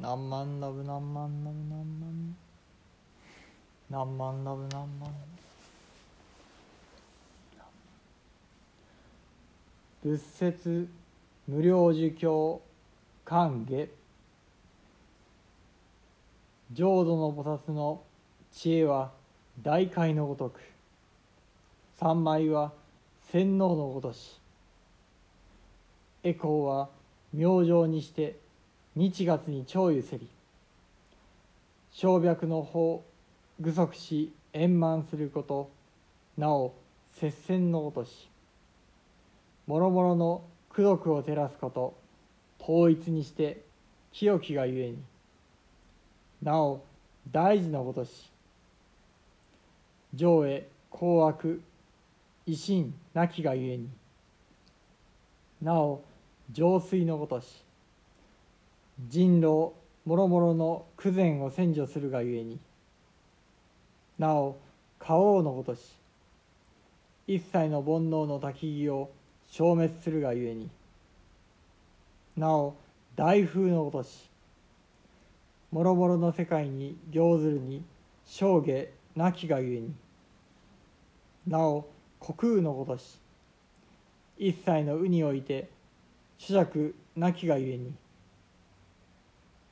何万ラブ何万ラブ何万何万ラブ何万仏説無料儒教歓迎浄土の菩薩の知恵は大海のごとく。三枚は洗脳のごとし。エコーは明星にして日月に長ゆせり。小脈の方具足し円満すること。なお接戦のごとし諸々の功徳を照らすこと。統一にして清きがゆえに。なお大事のごとし上へ公悪維新なきがゆえに。なお浄水のごとし人狼もろもろの苦前を洗浄するがゆえになお花王のごとし一切の煩悩の焚き木を消滅するがゆえになお大風のごとしもろもろの世界に行ずるに生下なきがゆえになお虚空のごとし一切のうにおいて主尺なきがゆえに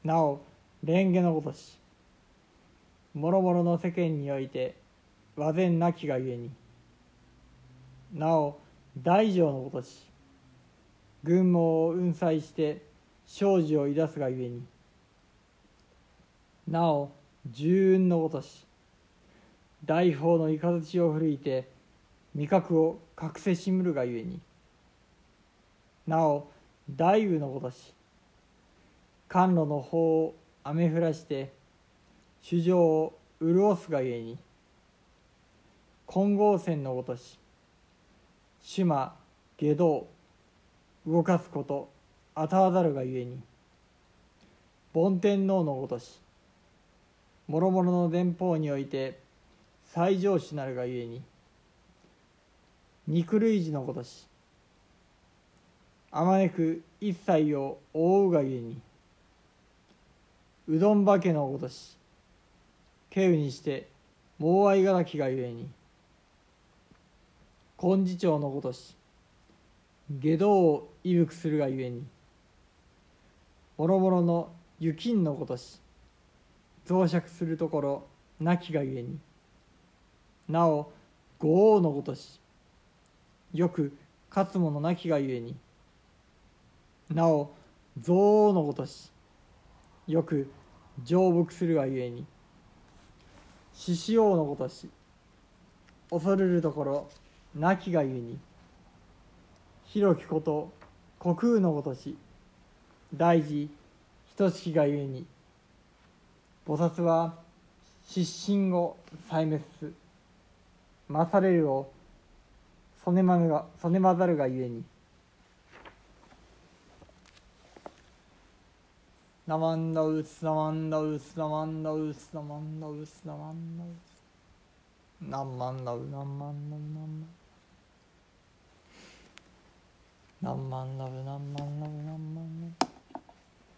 なお蓮華のごとしもろもろの世間において和然なきがゆえになお大乗のごとし群網を雲砕して生じをいだすがゆえになお重運のごとし大法の雷を吹いて味覚を隠せしむるがゆえになお大雨のごとし甘露の方を雨降らして主情を潤すがゆえに金剛線のごとし主魔下道動かすことあたわざるがゆえに梵天皇のごとし諸々の伝法において最上主なるがゆえに肉類児のごとしあまねく一切を覆うがゆえにうどん化けのごとし敬うにして猛愛がらきがゆえに金次長のごとし下道を威服するがゆえにもろもろの雪んのごとし増殖するところなきがゆえになお五王のごとしよく勝つ者なきがゆえになお憎悪のごとしよく成仏するがゆえに獅子王のごとし恐るるところなきがゆえに広きこと虚空のごとし大事等しきがゆえに菩薩は失神を壊滅す勝れるをそねまがそねまざるがゆえにナマンダウスナマンダウスナマンダウスナマンダウスナマンダウス何万ダウ何万ダウ何万何万ダウ何万ダウ何万ダウ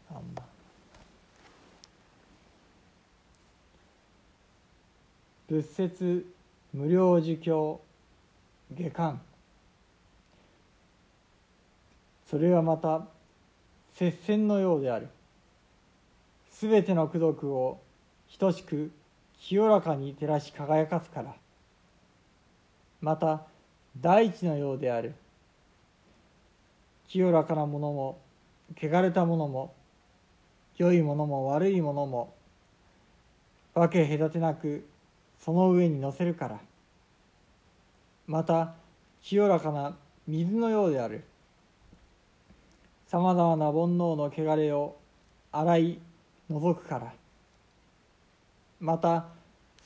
何万仏説無料儒教下巻それはまた接戦のようである。すべての功徳を等しく清らかに照らし輝かすから。また大地のようである。清らかなものも汚れたものも良いものも悪いものも分け隔てなくその上に乗せるから。また清らかな水のようである。さまざまな煩悩の汚れを洗い除くから。また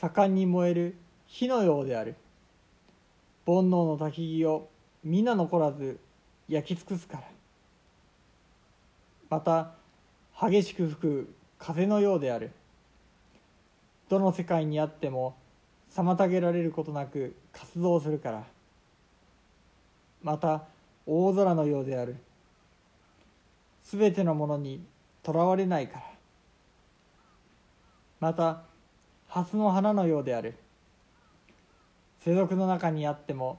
盛んに燃える火のようである。煩悩の焚き木を皆残らず焼き尽くすから。また激しく吹く風のようである。どの世界にあっても妨げられることなく活動するから。また大空のようである。すべてのものにとらわれないから。また蓮の花のようである。世俗の中にあっても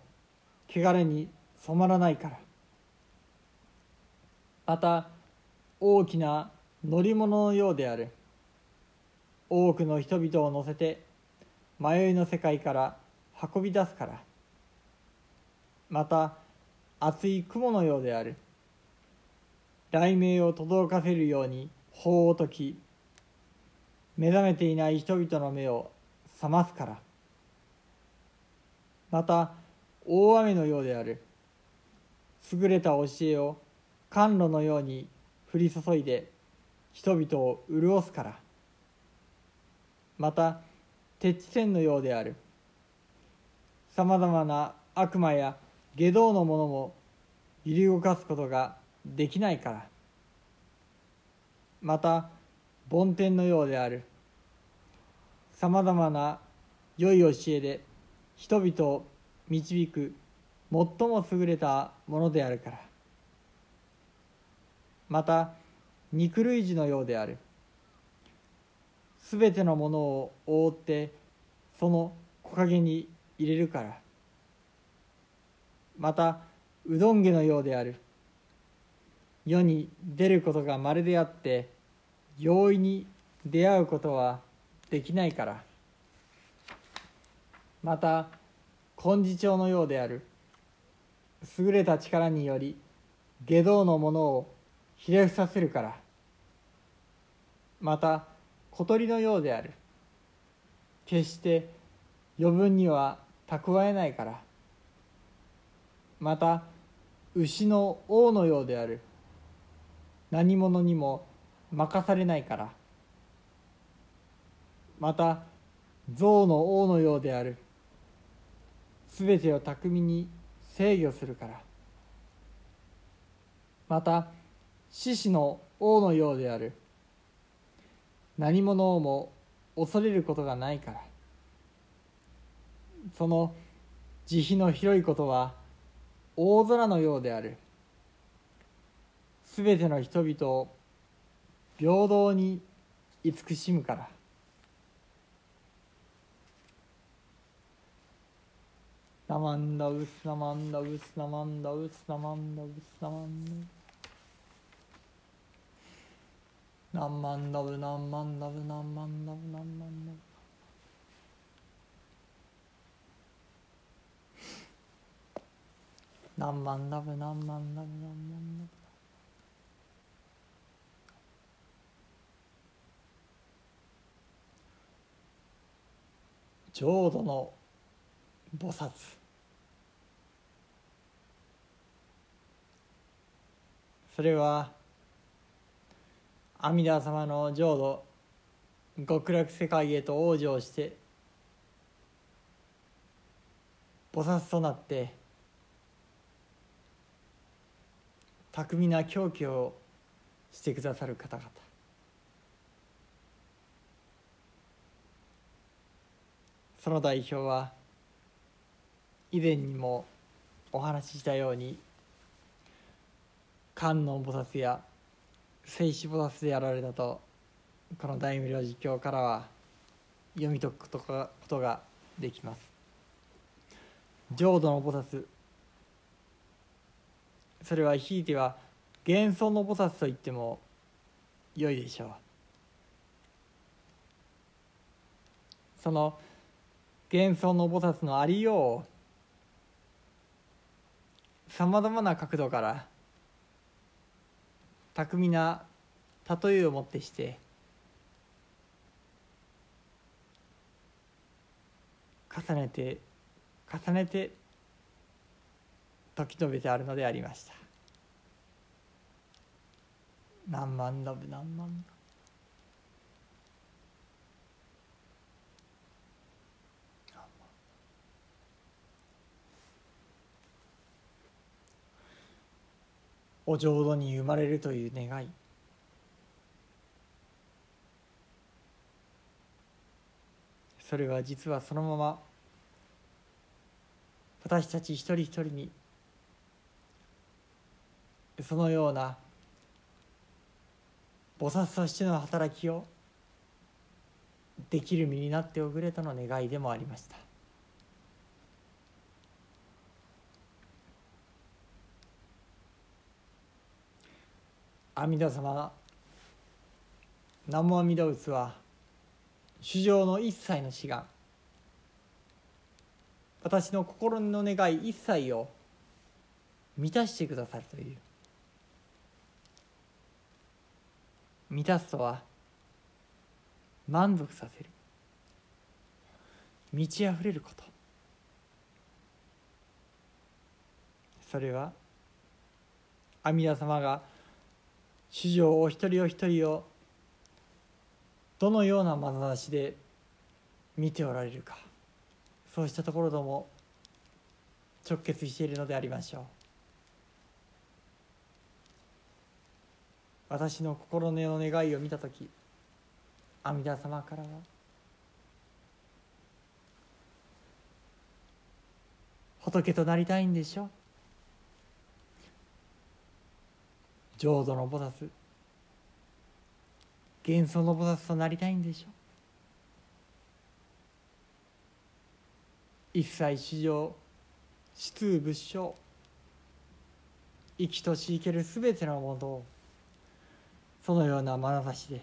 汚れに染まらないから。また大きな乗り物のようである。多くの人々を乗せて迷いの世界から運び出すから。また厚い雲のようである。雷鳴を轟かせるように法を解き目覚めていない人々の目を覚ますから。また大雨のようである。優れた教えを甘露のように降り注いで人々を潤すから。また鉄地線のようである。さまざまな悪魔や下道の者も揺り動かすことができないから。また梵天のようである。さまざまな良い教えで人々を導く最も優れたものであるから。また肉類児のようである。すべてのものを覆ってその木陰に入れるから。またうどん毛のようである。世に出ることがまるであって容易に出会うことはできないから。また金字帳のようである。優れた力により下道のものをひれ伏させるから。また小鳥のようである。決して余分には蓄えないから。また牛の王のようである。何者にも任されないから。また象の王のようである。すべてを巧みに制御するから。また獅子の王のようである。何者をも恐れることがないから。その慈悲の広いことは大空のようである。すべての人々を平等に慈しむから。ナマンダウスナマンダウスナマンダウスナマンダウスナマンダウス何万ダブ何万ダブ何万ダブ何万ダブ何万ダブ何万ダブ何万ダブ浄土の菩薩。それは阿弥陀様の浄土極楽世界へと往生して菩薩となって巧みな狂気をしてくださる方々。その代表は以前にもお話ししたように観音菩薩や聖子菩薩でやられたとこの大無量寿経からは読み解くことができます。浄土の菩薩。それはひいては幻想の菩薩と言っても良いでしょう。その幻想の菩薩のありよう。さまざまな角度から巧みな例えをもってして重ねて重ねて説き述べてあるのでありました。何万ダブ何万ダお浄土に生まれるという願い。それは実はそのまま私たち一人一人にそのような菩薩としての働きをできる身になっておくれとの願いでもありました。阿弥陀様南無阿弥陀仏は主情の一切の志願。私の心の願い一切を満たしてくださるという。満たすとは満足させる。満ち溢れること。それは阿弥陀様が主情お一人お一人をどのような眼差しで見ておられるか。そうしたところとも直結しているのでありましょう。私の心の願いを見た時阿弥陀様からは仏となりたいんでしょう。浄土の菩薩。幻想の菩薩となりたいんでしょ？一切史上死通仏性生きとし生けるすべてのものをそのような眼差しで